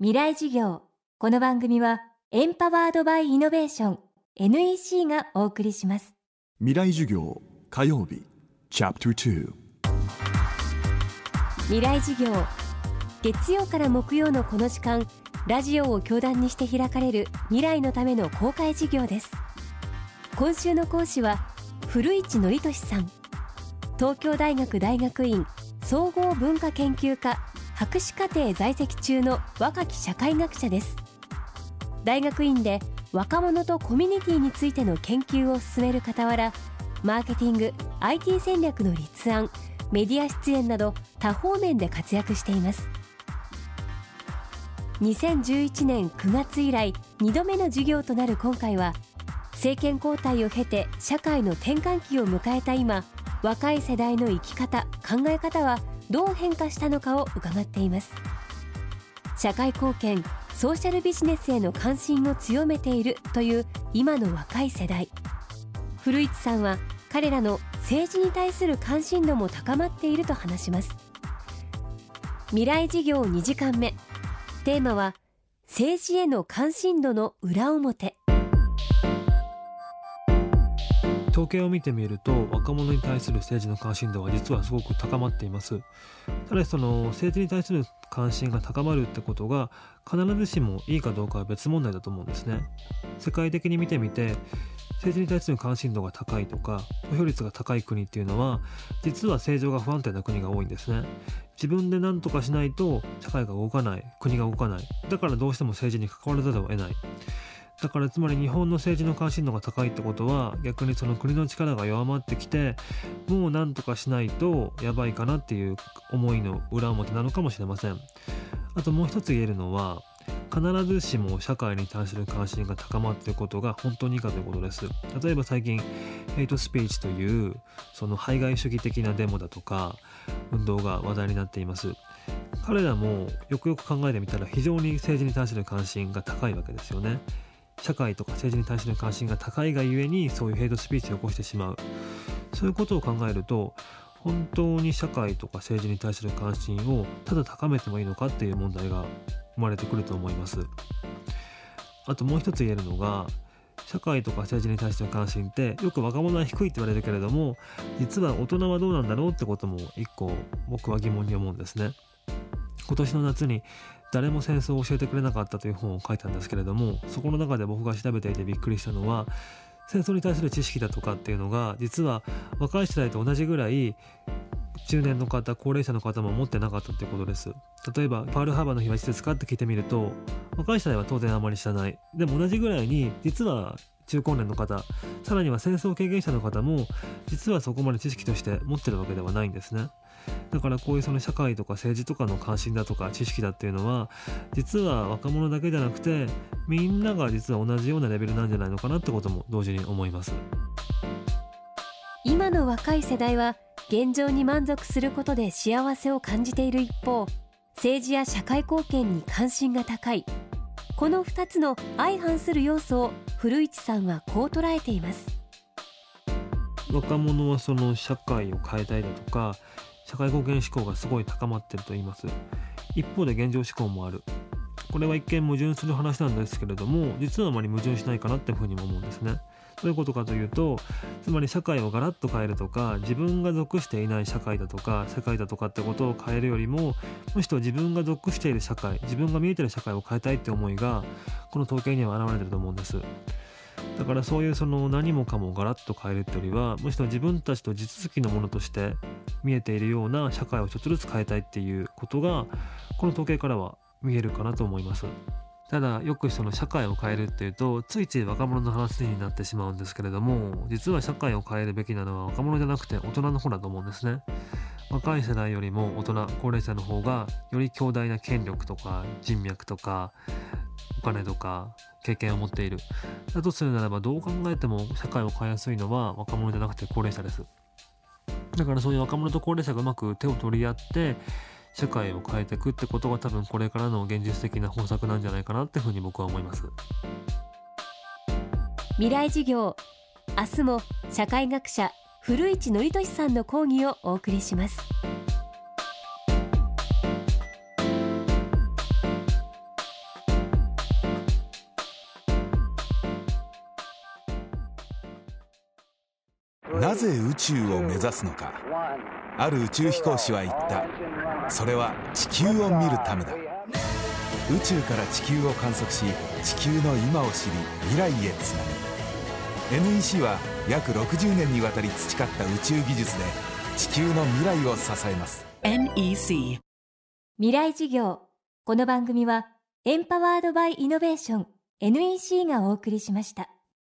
未来事業。この番組はエンパワードバイイノベーション NEC がお送りします。未来授業火曜日チャプター未来事業。月曜から木曜のこの時間ラジオを教壇にして開かれる未来のための公開事業です。今週の講師は古市憲寿さん。東京大学大学院総合文化研究科博士課程在籍中の若き社会学者です。大学院で若者とコミュニティについての研究を進める傍らマーケティング IT 戦略の立案メディア出演など多方面で活躍しています。2011年9月以来2度目の授業となる今回は政権交代を経て社会の転換期を迎えた今若い世代の生き方考え方はどう変化したのかを伺っています。社会貢献ソーシャルビジネスへの関心を強めているという今の若い世代。古市さんは彼らの政治に対する関心度も高まっていると話します。未来事業2時間目。テーマは政治への関心度の裏表。統計を見てみると若者に対する政治の関心度は実はすごく高まっています。ただしその政治に対する関心が高まるってことが必ずしもいいかどうかは別問題だと思うんですね。世界的に見てみて政治に対する関心度が高いとか投票率が高い国っていうのは実は政情が不安定な国が多いんですね。自分で何とかしないと社会が動かない国が動かない。だからどうしても政治に関わらざるを得ない。だからつまり日本の政治の関心度が高いってことは逆にその国の力が弱まってきてもう何とかしないとやばいかなっていう思いの裏表なのかもしれません。あともう一つ言えるのは必ずしも社会に対する関心が高まっていることが本当にいいかということです。例えば最近ヘイトスピーチというその排外主義的なデモだとか運動が話題になっています。彼らもよくよく考えてみたら非常に政治に対する関心が高いわけですよね。社会とか政治に対する関心が高いがゆえにそういうヘイトスピーチを起こしてしまう。そういうことを考えると本当に社会とか政治に対する関心をただ高めてもいいのかっていう問題が生まれてくると思います。あともう一つ言えるのが社会とか政治に対しての関心ってよく若者は低いって言われるけれども実は大人はどうなんだろうってことも一個僕は疑問に思うんですね。今年の夏に誰も戦争を教えてくれなかったという本を書いたんですけれどもそこの中で僕が調べていてびっくりしたのは戦争に対する知識だとかっていうのが実は若い世代と同じぐらい中年の方高齢者の方も持ってなかったっていうことです。例えばパールハーバーの日はいつですかって聞いてみると若い世代は当然あまり知らない。でも同じぐらいに実は中高年の方さらには戦争経験者の方も実はそこまで知識として持ってるわけではないんですね。だからこういうその社会とか政治とかの関心だとか知識だっていうのは実は若者だけじゃなくてみんなが実は同じようなレベルなんじゃないのかなってことも同時に思います。今の若い世代は現状に満足することで幸せを感じている一方政治や社会貢献に関心が高い。この2つの相反する要素を古市さんはこう捉えています。若者はその社会を変えたいだとか社会貢献志向がすごい高まってると言います。一方で現状志向もある。これは一見矛盾する話なんですけれども実はあまり矛盾しないかなっていうふうにも思うんですね。どういうことかというとつまり社会をガラッと変えるとか自分が属していない社会だとか世界だとかってことを変えるよりもむしろ自分が属している社会自分が見えてる社会を変えたいって思いがこの統計には現れてると思うんです。だからそういうその何もかもガラッと変えるってよりはむしろ自分たちと地続きのものとして見えているような社会をちょっとずつ変えたいっていうことがこの統計からは見えるかなと思います。ただよくその社会を変えるっていうとついつい若者の話になってしまうんですけれども実は社会を変えるべきなのは若者じゃなくて大人の方だと思うんですね。若い世代よりも大人高齢者の方がより強大な権力とか人脈とかお金とか経験を持っている。だとするならばどう考えても社会を変えやすいのは若者じゃなくて高齢者です。だからそういう若者と高齢者がうまく手を取り合って社会を変えていくってことが多分これからの現実的な方策なんじゃないかなってふうに僕は思います。未来事業明日も社会学者古市憲寿さんの講義をお送りします。なぜ宇宙を目指すのか。ある宇宙飛行士は言った。それは地球を見るためだ。宇宙から地球を観測し地球の今を知り未来へつなぐ。NEC は約60年にわたり培った宇宙技術で地球の未来を支えます。NEC 未来事業。この番組はエンパワードバイイノベーション NEC がお送りしました